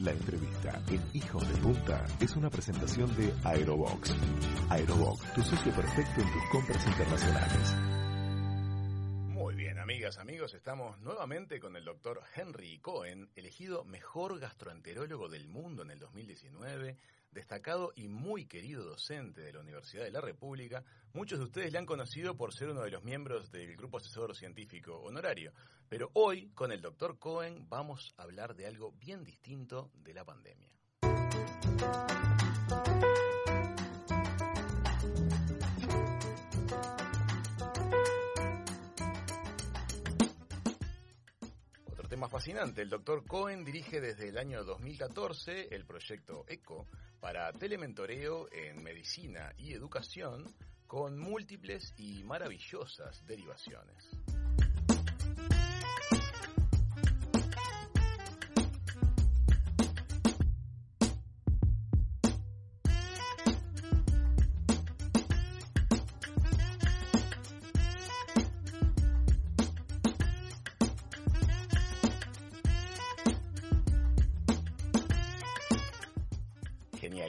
La entrevista en Hijos de Punta es una presentación de Aerobox. Aerobox, tu socio perfecto en tus compras internacionales. Muy bien, amigas, amigos, estamos nuevamente con el doctor Henry Cohen, elegido mejor gastroenterólogo del mundo en el 2019 destacado y muy querido docente de la Universidad de la República. Muchos de ustedes le han conocido por ser uno de los miembros del Grupo Asesor Científico Honorario. Pero hoy, con el doctor Cohen, vamos a hablar de algo bien distinto de la pandemia. tema fascinante. El doctor Cohen dirige desde el año 2014 el proyecto ECO para telementoreo en medicina y educación con múltiples y maravillosas derivaciones.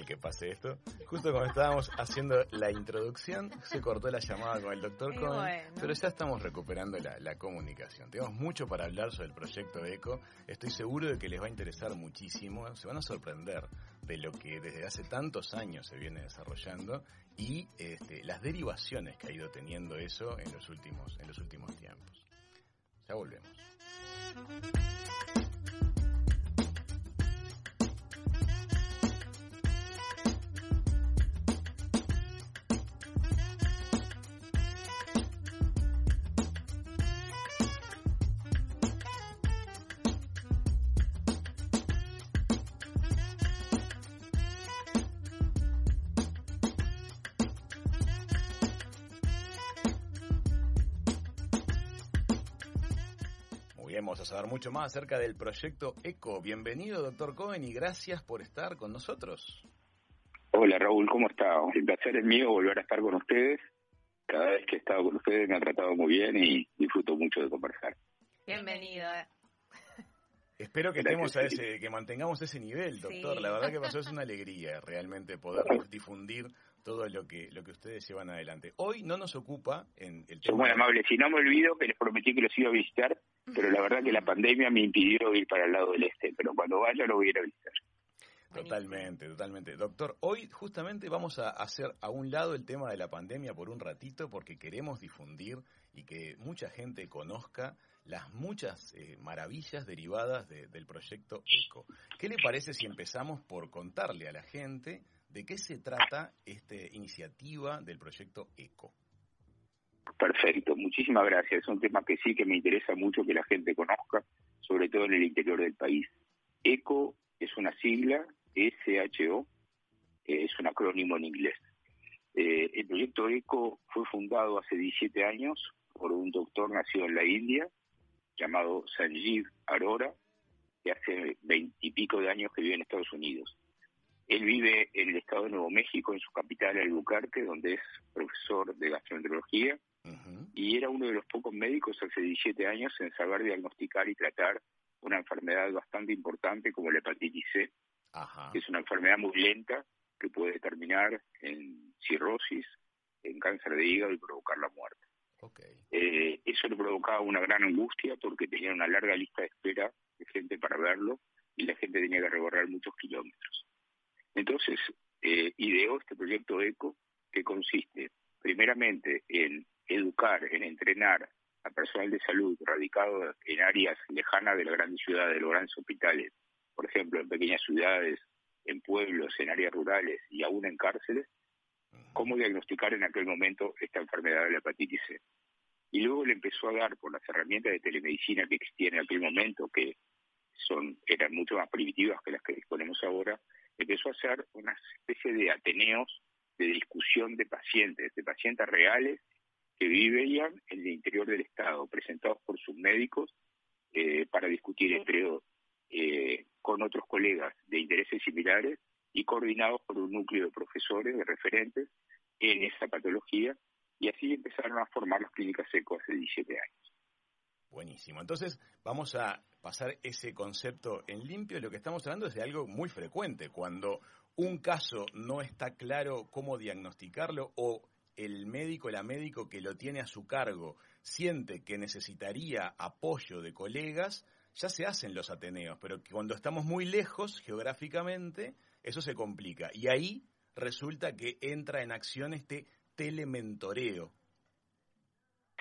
Que pase esto. Justo cuando estábamos haciendo la introducción, se cortó la llamada con el doctor Cohen, pero ya estamos recuperando la, comunicación. Tenemos mucho para hablar sobre el proyecto ECO. Estoy seguro de que les va a interesar muchísimo. Se van a sorprender de lo que desde hace tantos años se viene desarrollando y este, las derivaciones que ha ido teniendo eso en los últimos, en los últimos tiempos. Ya volvemos. Vamos a saber mucho más acerca del proyecto ECO. Bienvenido, doctor Cohen, y gracias por estar con nosotros. Hola, Raúl, ¿cómo está? El placer es mío volver a estar con ustedes. Cada vez que he estado con ustedes me han tratado muy bien y disfruto mucho de conversar. Bienvenido. Eh. Espero que estemos a ese, que mantengamos ese nivel, doctor. La verdad que pasó es una alegría realmente poder difundir todo lo que lo que ustedes llevan adelante. Hoy no nos ocupa en el tema. muy amable. Si no me olvido que les prometí que los iba a visitar, pero la verdad que la pandemia me impidió ir para el lado del este. Pero cuando vaya lo voy a ir a visitar. Totalmente, totalmente. Doctor, hoy justamente vamos a hacer a un lado el tema de la pandemia por un ratito porque queremos difundir y que mucha gente conozca las muchas eh, maravillas derivadas del proyecto ECO. ¿Qué le parece si empezamos por contarle a la gente de qué se trata esta iniciativa del proyecto ECO? Perfecto, muchísimas gracias. Es un tema que sí que me interesa mucho que la gente conozca, sobre todo en el interior del país. ECO es una sigla SHO, es un acrónimo en inglés. Eh, el proyecto ECO fue fundado hace 17 años por un doctor nacido en la India, llamado Sanjeev Arora, que hace veintipico de años que vive en Estados Unidos. Él vive en el estado de Nuevo México, en su capital, Albuquerque, donde es profesor de gastroenterología, y era uno de los pocos médicos hace 17 años en saber diagnosticar y tratar una enfermedad bastante importante como la hepatitis C, que es una enfermedad muy lenta que puede terminar en cirrosis, en cáncer de hígado y provocar la muerte. Eh, eso le provocaba una gran angustia porque tenía una larga lista de espera de gente para verlo y la gente tenía que recorrer muchos kilómetros. Entonces, eh, ideó este proyecto ECO que consiste primeramente en educar, en entrenar a personal de salud radicado en áreas lejanas de las grandes ciudades, de los grandes hospitales, por ejemplo, en pequeñas ciudades, en pueblos, en áreas rurales y aún en cárceles, cómo diagnosticar en aquel momento esta enfermedad de la hepatitis C. Y luego le empezó a dar por las herramientas de telemedicina que existían en aquel momento, que son eran mucho más primitivas que las que disponemos ahora, empezó a hacer una especie de ateneos de discusión de pacientes, de pacientes reales que vivían en el interior del Estado, presentados por sus médicos eh, para discutir entre eh, con otros colegas de intereses similares y coordinados por un núcleo de profesores, de referentes en esa patología, y así empezaron a formar las clínicas ECO hace 17 años. Buenísimo. Entonces, vamos a pasar ese concepto en limpio. Lo que estamos hablando es de algo muy frecuente, cuando un caso no está claro cómo diagnosticarlo o el médico, la médico que lo tiene a su cargo siente que necesitaría apoyo de colegas, ya se hacen los Ateneos, pero cuando estamos muy lejos geográficamente, eso se complica. Y ahí resulta que entra en acción este telementoreo.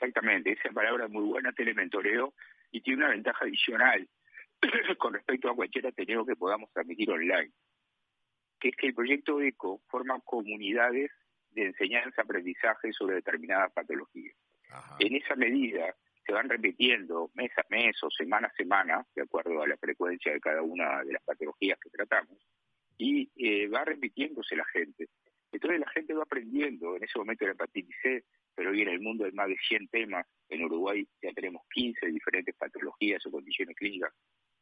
Exactamente, esa palabra es muy buena, telementoreo, y tiene una ventaja adicional con respecto a cualquier Ateneo que podamos transmitir online, que es que el proyecto ECO forma comunidades de enseñanza, aprendizaje sobre determinadas patologías. En esa medida se van repitiendo mes a mes o semana a semana, de acuerdo a la frecuencia de cada una de las patologías que tratamos, y eh, va repitiéndose la gente. Entonces la gente va aprendiendo, en ese momento la hepatitis C, pero hoy en el mundo hay más de 100 temas, en Uruguay ya tenemos 15 diferentes patologías o condiciones clínicas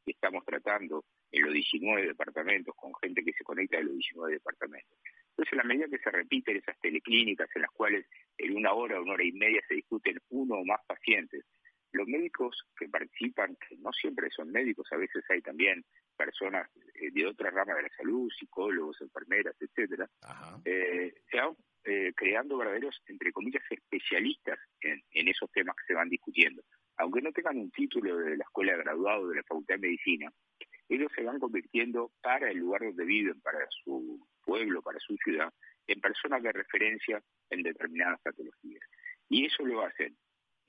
que estamos tratando en los 19 departamentos, con gente que se conecta de los 19 departamentos. Entonces, a la medida que se repiten esas teleclínicas en las cuales en una hora o una hora y media se discuten uno o más pacientes, los médicos que participan, que no siempre son médicos, a veces hay también personas de otra rama de la salud, psicólogos, enfermeras, etcétera, eh, se van eh, creando verdaderos, entre comillas, especialistas en, en, esos temas que se van discutiendo. Aunque no tengan un título de la escuela de graduado de la Facultad de Medicina, ellos se van convirtiendo para el lugar donde viven, para su pueblo, para su ciudad, en personas de referencia en determinadas patologías. Y eso lo hacen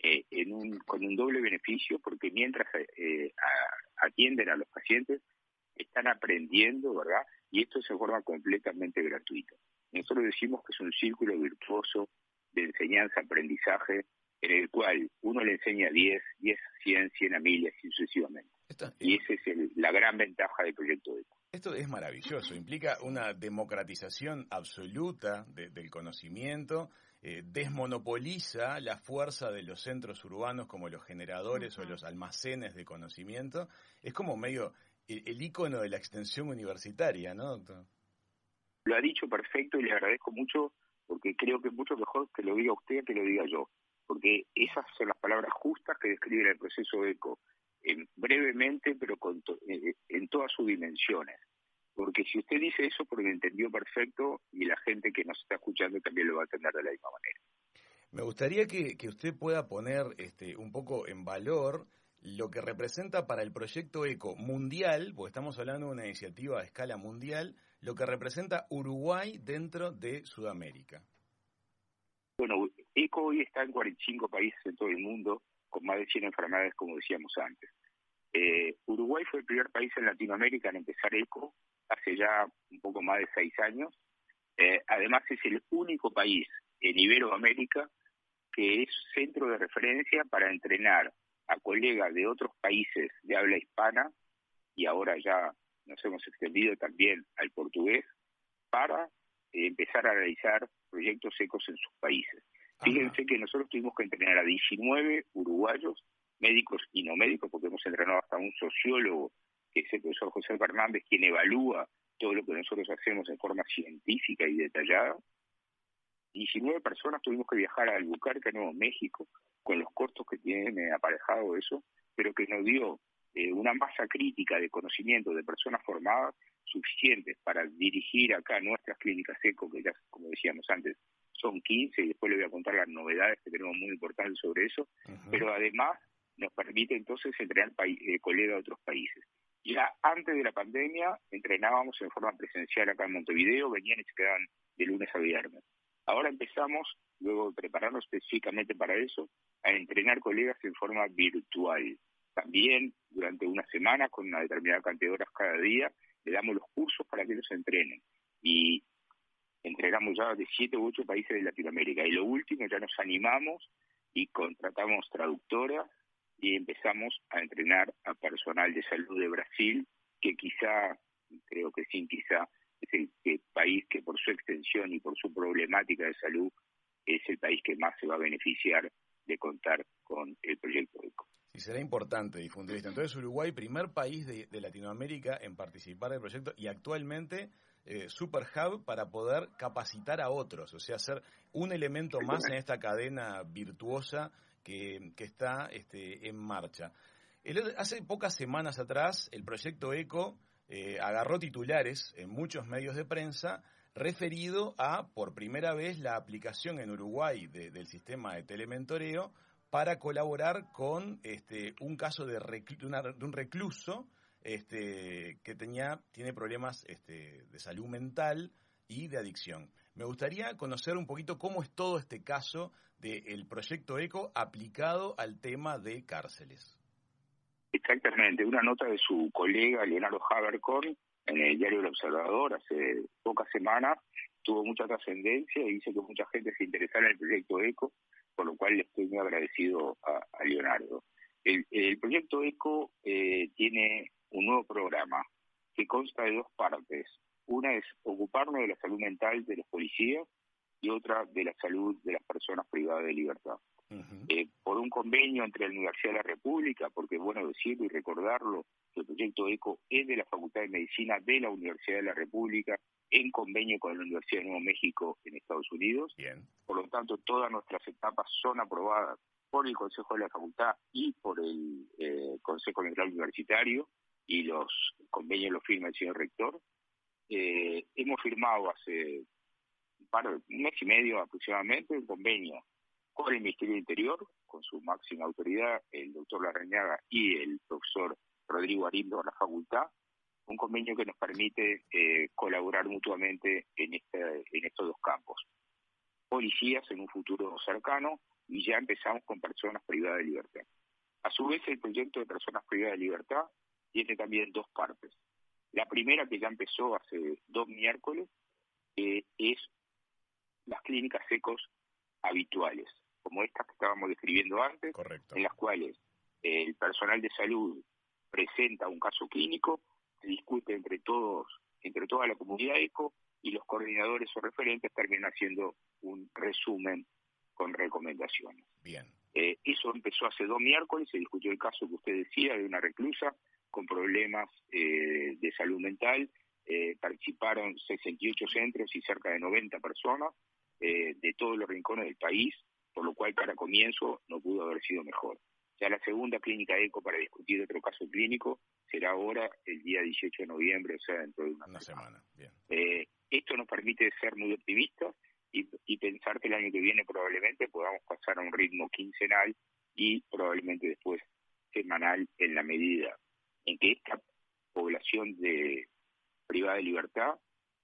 eh, en un, con un doble beneficio porque mientras eh, atienden a los pacientes están aprendiendo, ¿verdad? Y esto se forma completamente gratuito. Nosotros decimos que es un círculo virtuoso de enseñanza-aprendizaje en el cual uno le enseña 10, 10 100, 100 a mil y sucesivamente. y esa es la gran ventaja del proyecto ECO. Esto es maravilloso, implica una democratización absoluta del conocimiento eh, desmonopoliza la fuerza de los centros urbanos como los generadores o los almacenes de conocimiento. Es como medio el, icono de la extensión universitaria, ¿no, doctor? Lo ha dicho perfecto y le agradezco mucho porque creo que es mucho mejor que lo diga usted que lo diga yo, porque esas son las palabras justas que describen el proceso ECO, brevemente pero con eh, en todas sus dimensiones. Porque si usted dice eso, porque entendió perfecto y la gente que nos está escuchando también lo va a entender de la misma manera. Me gustaría que, usted pueda poner este, un poco en valor lo que representa para el proyecto ECO mundial, porque estamos hablando de una iniciativa a escala mundial, lo que representa Uruguay dentro de Sudamérica. Bueno, ECO hoy está en 45 países en todo el mundo, con más de 100 enfermedades, como decíamos antes. Eh, Uruguay fue el primer país en Latinoamérica en empezar ECO hace ya un poco más de seis años. Eh, además es el único país en Iberoamérica que es centro de referencia para entrenar a colegas de otros países de habla hispana y ahora ya nos hemos extendido también al portugués para eh, empezar a realizar proyectos secos en sus países. Fíjense que nosotros tuvimos que entrenar a 19 uruguayos, médicos y no médicos, porque hemos entrenado hasta un sociólogo que es el profesor José Fernández, quien evalúa todo lo que nosotros hacemos en forma científica y detallada. 19 personas tuvimos que viajar a Albuquerque, Nuevo México, con los costos que tiene aparejado eso, pero que nos dio eh, una masa crítica de conocimiento de personas formadas suficientes para dirigir acá nuestras clínicas ECO, que ya, como decíamos antes, son 15, y después le voy a contar las novedades que tenemos muy importantes sobre eso, pero además nos permite entonces entrenar eh, colegas de otros países. Ya antes de la pandemia entrenábamos en forma presencial acá en Montevideo, venían y se quedaban de lunes a viernes. Ahora empezamos, luego de prepararnos específicamente para eso, a entrenar colegas en forma virtual. También durante una semana, con una determinada cantidad de horas cada día, le damos los cursos para que ellos entrenen. Y entrenamos ya de siete u ocho países de Latinoamérica. Y lo último, ya nos animamos y contratamos traductoras y empezamos a entrenar a personal de salud de Brasil, que quizá, creo que sí, quizá es el, país que por su extensión y por su problemática de salud es el país que más se va a beneficiar de contar con el proyecto ECO. Y será importante difundir esto. Entonces, Uruguay, primer país de, Latinoamérica en participar del proyecto y actualmente eh, Super Hub para poder capacitar a otros, o sea, ser un elemento más en esta cadena virtuosa que, está este, en marcha. hace pocas semanas atrás, el proyecto ECO eh, agarró titulares en muchos medios de prensa referido a, por primera vez, la aplicación en Uruguay del sistema de telementoreo para colaborar con este, un caso de, un recluso este, que tenía, tiene problemas este, de salud mental y de adicción. Me gustaría conocer un poquito cómo es todo este caso del proyecto ECO aplicado al tema de cárceles. Exactamente, una nota de su colega Leonardo Habercorn en el diario El Observador hace pocas semanas tuvo mucha trascendencia y dice que mucha gente se interesara en el proyecto ECO, por lo cual le estoy muy agradecido a, Leonardo. El, proyecto ECO eh, tiene un nuevo programa que consta de dos partes. Una es ocuparnos de la salud mental de los policías y otra de la salud de las personas privadas de libertad. Eh, por un convenio entre la Universidad de la República, porque es bueno decirlo y recordarlo, que el proyecto ECO es de la Facultad de Medicina de la Universidad de la República, en convenio con la Universidad de Nuevo México en Estados Unidos. Por lo tanto, todas nuestras etapas son aprobadas por el Consejo de la Facultad y por el eh, Consejo General Universitario y los convenios los firma el señor rector. Eh, hemos firmado hace un, par, un mes y medio aproximadamente un convenio con el Ministerio del Interior, con su máxima autoridad, el doctor Larrañaga y el profesor Rodrigo Arindo de la facultad, un convenio que nos permite eh, colaborar mutuamente en, este, en estos dos campos. Policías en un futuro cercano y ya empezamos con personas privadas de libertad. A su vez, el proyecto de personas privadas de libertad tiene también dos partes. La primera, que ya empezó hace dos miércoles, eh, es las clínicas secos habituales como estas que estábamos describiendo antes, en las cuales el personal de salud presenta un caso clínico, se discute entre todos, entre toda la comunidad ECO, y los coordinadores o referentes terminan haciendo un resumen con recomendaciones. Bien. Eh, eso empezó hace dos miércoles, se discutió el caso que usted decía de una reclusa con problemas eh, de salud mental. Eh, participaron 68 centros y cerca de 90 personas de todos los rincones del país por lo cual para comienzo no pudo haber sido mejor. Ya la segunda clínica ECO para discutir otro caso clínico será ahora el día 18 de noviembre, o sea, dentro de una, semana. Eh, esto nos permite ser muy optimistas y, y, pensar que el año que viene probablemente podamos pasar a un ritmo quincenal y probablemente después semanal en la medida en que esta población de privada de libertad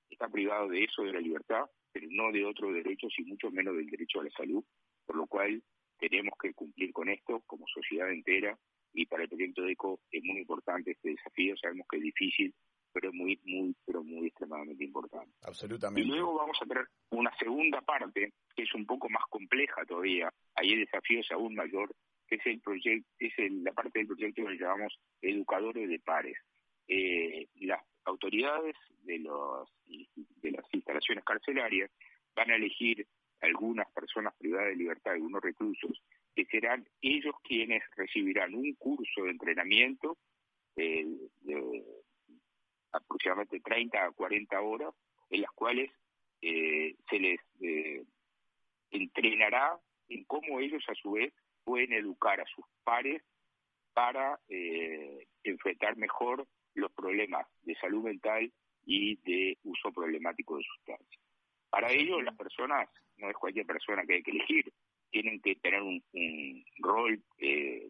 está privado de eso, de la libertad, pero no de otros derechos y mucho menos del derecho a la salud, por lo cual tenemos que cumplir con esto como sociedad entera y para el proyecto de ECO es muy importante este desafío, sabemos que es difícil, pero es muy, muy, pero muy extremadamente importante. Absolutamente. Y luego vamos a tener una segunda parte que es un poco más compleja todavía, ahí el desafío es aún mayor, que es el proyecto, es la parte del proyecto que llamamos educadores de pares. Eh, las autoridades de, los, de las instalaciones carcelarias van a elegir algunas personas privadas de libertad, algunos reclusos, que serán ellos quienes recibirán un curso de entrenamiento eh, de aproximadamente 30 a 40 horas, en las cuales eh, se les eh, entrenará en cómo ellos a su vez pueden educar a sus pares para enfrentar mejor los problemas de salud mental y de uso problemático de sustancias. Para ello, las personas, no es cualquier persona que hay que elegir, tienen que tener un, rol eh,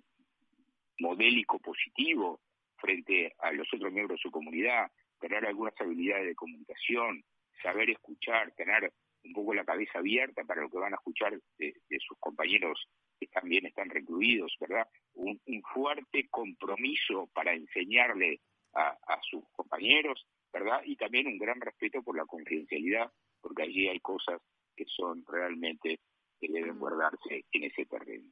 modélico positivo frente a los otros miembros de su comunidad, tener algunas habilidades de comunicación, saber escuchar, tener un poco la cabeza abierta para lo que van a escuchar de, sus compañeros que también están recluidos, ¿verdad? Un, fuerte compromiso para enseñarle a, a, sus compañeros, ¿verdad? Y también un gran respeto por la confidencialidad porque allí hay cosas que son realmente que deben guardarse en ese terreno.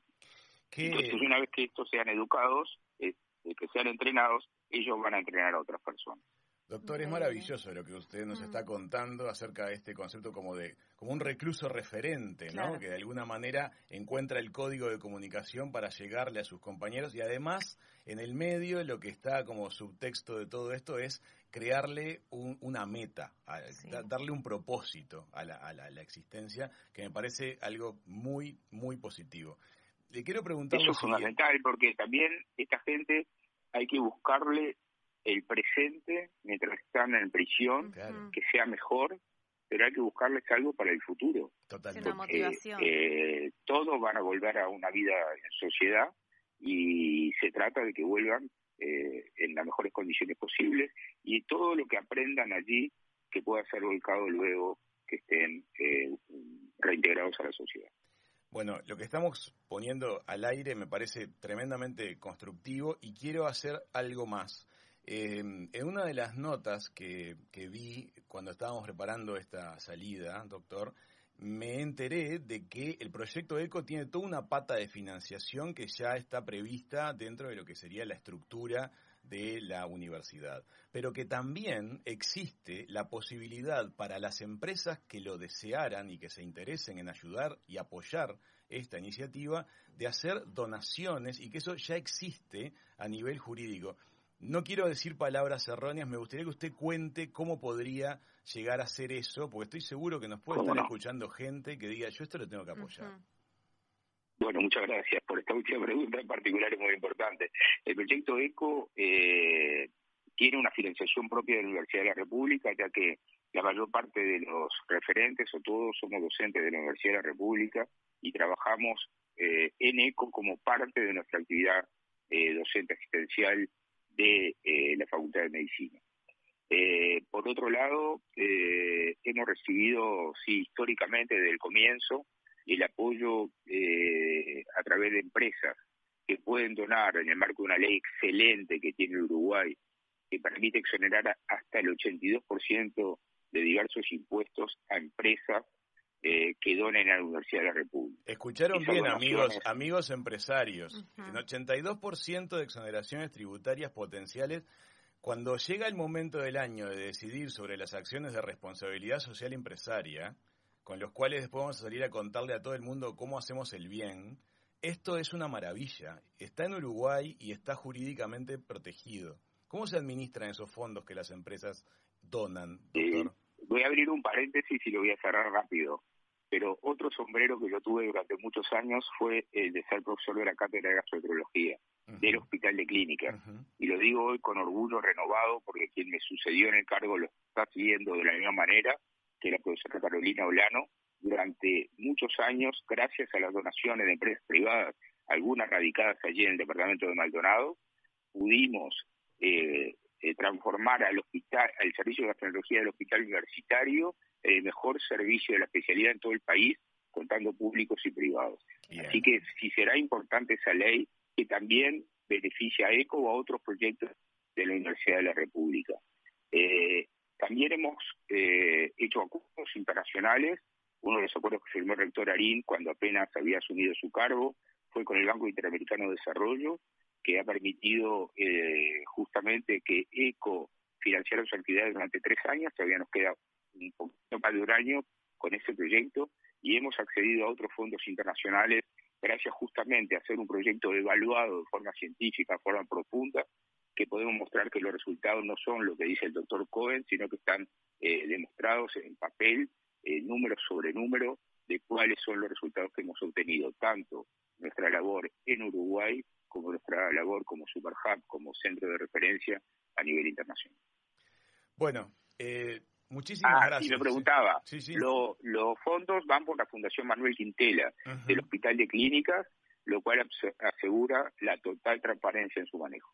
Entonces, una vez que estos sean educados, eh, que sean entrenados, ellos van a entrenar a otras personas. Doctor, es maravilloso lo que usted nos está contando acerca de este concepto como de como un recluso referente, ¿no? Que de alguna manera encuentra el código de comunicación para llegarle a sus compañeros y además en el medio lo que está como subtexto de todo esto es crearle una meta, darle un propósito a la, a la existencia que me parece algo muy muy positivo. le quiero preguntar... Eso es fundamental porque también esta gente hay que buscarle el presente mientras están en prisión, que sea mejor, pero hay que buscarles algo para el futuro. Totalmente. Una motivación. Eh, todos van a volver a una vida en sociedad y se trata de que vuelvan eh, en las mejores condiciones posibles y todo lo que aprendan allí que pueda ser volcado luego que estén eh, reintegrados a la sociedad. Bueno, lo que estamos poniendo al aire me parece tremendamente constructivo y quiero hacer algo más. Eh, en una de las notas que, que vi cuando estábamos preparando esta salida, doctor, me enteré de que el proyecto ECO tiene toda una pata de financiación que ya está prevista dentro de lo que sería la estructura de la universidad, pero que también existe la posibilidad para las empresas que lo desearan y que se interesen en ayudar y apoyar esta iniciativa de hacer donaciones y que eso ya existe a nivel jurídico. No quiero decir palabras erróneas, me gustaría que usted cuente cómo podría llegar a hacer eso, porque estoy seguro que nos puede estar escuchando gente que diga, yo esto lo tengo que apoyar. Bueno, muchas gracias por esta última pregunta en particular, es muy importante. El proyecto ECO eh, tiene una financiación propia de la Universidad de la República, ya que la mayor parte de los referentes o todos somos docentes de la Universidad de la República y trabajamos eh, en ECO como parte de nuestra actividad eh, docente asistencial de eh, la Facultad de Medicina. Eh, por otro lado, eh, hemos recibido, sí, históricamente desde el comienzo, el apoyo a través de empresas que pueden donar en el marco de una ley excelente que tiene Uruguay, que permite exonerar hasta el 82% de diversos impuestos a empresas eh, que donen a la Universidad de la República. Escucharon bien, amigos, amigos empresarios. En 82% de exoneraciones tributarias potenciales, cuando llega el momento del año de decidir sobre las acciones de responsabilidad social empresaria, con los cuales después vamos a salir a contarle a todo el mundo cómo hacemos el bien, esto es una maravilla. Está en Uruguay y está jurídicamente protegido. ¿Cómo se administran esos fondos que las empresas donan, doctor? voy a abrir un paréntesis y lo voy a cerrar rápido pero otro sombrero que yo tuve durante muchos años fue el de ser profesor de la cátedra de gastroenterología del Hospital de Clínica. Y lo digo hoy con orgullo renovado porque quien me sucedió en el cargo lo está siguiendo de la misma manera que la profesora Carolina Olano. Durante muchos años, gracias a las donaciones de empresas privadas, algunas radicadas allí en el departamento de Maldonado, pudimos eh, eh, transformar al hospital, al servicio de gastroenterología del hospital universitario el mejor servicio de la especialidad en todo el país, contando públicos y privados. Así que si será importante esa ley que también beneficia a ECO o a otros proyectos de la Universidad de la República. Eh, también hemos eh, hecho acuerdos internacionales. Uno de los acuerdos que firmó el rector Arín cuando apenas había asumido su cargo fue con el Banco Interamericano de Desarrollo, que ha permitido eh, justamente que ECO financiara sus actividades durante tres años. Todavía nos queda un poquito más de un año con ese proyecto y hemos accedido a otros fondos internacionales gracias justamente a hacer un proyecto evaluado de forma científica, de forma profunda, que podemos mostrar que los resultados no son lo que dice el doctor Cohen, sino que están eh, demostrados en papel, eh, número sobre número, de cuáles son los resultados que hemos obtenido, tanto nuestra labor en Uruguay como nuestra labor como Superhub, como centro de referencia a nivel internacional. Bueno, eh, Muchísimas ah, gracias. Y me preguntaba, los fondos van por la Fundación Manuel Quintela del Hospital de Clínicas, lo cual asegura la total transparencia en su manejo.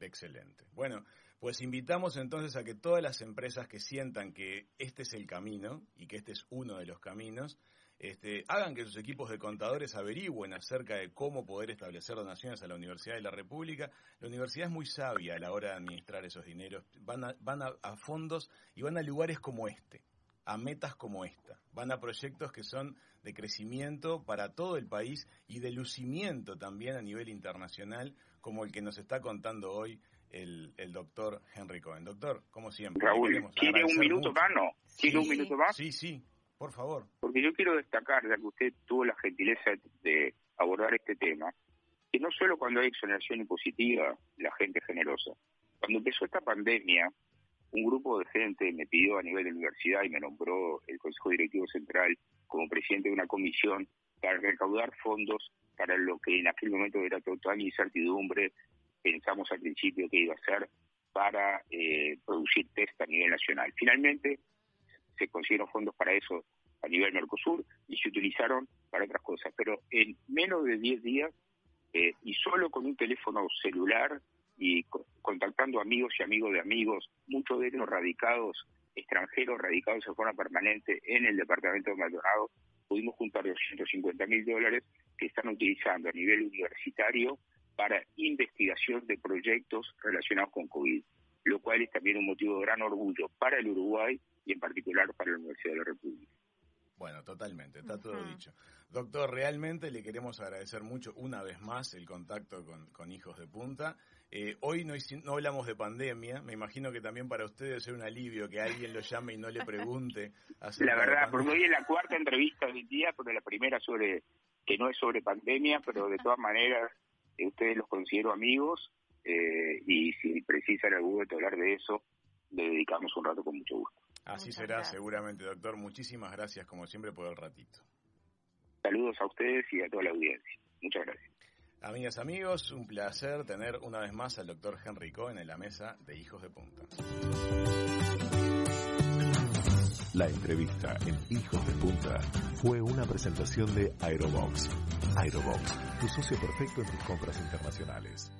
Excelente. Bueno, pues invitamos entonces a que todas las empresas que sientan que este es el camino y que este es uno de los caminos, este, hagan que sus equipos de contadores averigüen acerca de cómo poder establecer donaciones a la Universidad de la República. La universidad es muy sabia a la hora de administrar esos dineros. Van a, van a, fondos y van a lugares como este, a metas como esta. Van a proyectos que son de crecimiento para todo el país y de lucimiento también a nivel internacional, como el que nos está contando hoy el, el doctor Henry Cohen. Doctor, como siempre. Raúl, ¿quiere un minuto más? No? ¿Quiere un minuto más? Sí, sí. Por favor. Porque yo quiero destacar, ya que usted tuvo la gentileza de abordar este tema, que no solo cuando hay exoneración impositiva, la gente es generosa. Cuando empezó esta pandemia, un grupo de gente me pidió a nivel de universidad y me nombró el Consejo Directivo Central como presidente de una comisión para recaudar fondos para lo que en aquel momento era total incertidumbre. Pensamos al principio que iba a ser para eh, producir test a nivel nacional. Finalmente se consiguieron fondos para eso a nivel Mercosur y se utilizaron para otras cosas, pero en menos de 10 días eh, y solo con un teléfono celular y contactando amigos y amigos de amigos, muchos de ellos radicados, extranjeros radicados de forma permanente en el departamento de Maldonado, pudimos juntar 250 mil dólares que están utilizando a nivel universitario para investigación de proyectos relacionados con COVID, lo cual es también un motivo de gran orgullo para el Uruguay y en particular para la Universidad de la República. Bueno, totalmente, está todo dicho. Doctor, realmente le queremos agradecer mucho una vez más el contacto con, Hijos de Punta. Eh, hoy no, no, hablamos de pandemia, me imagino que también para ustedes es un alivio que alguien lo llame y no le pregunte. La verdad, porque hoy es la cuarta entrevista del día, porque la primera sobre que no es sobre pandemia, pero de todas maneras eh, ustedes los considero amigos eh, y si precisan algún hablar de eso, le dedicamos un rato con mucho gusto. Así será seguramente, doctor. Muchísimas gracias, como siempre, por el ratito. Saludos a ustedes y a toda la audiencia. Muchas gracias. Amigas, amigos, un placer tener una vez más al doctor Henry Cohen en la mesa de Hijos de Punta. La entrevista en Hijos de Punta fue una presentación de Aerobox. Aerobox, tu socio perfecto en tus compras internacionales.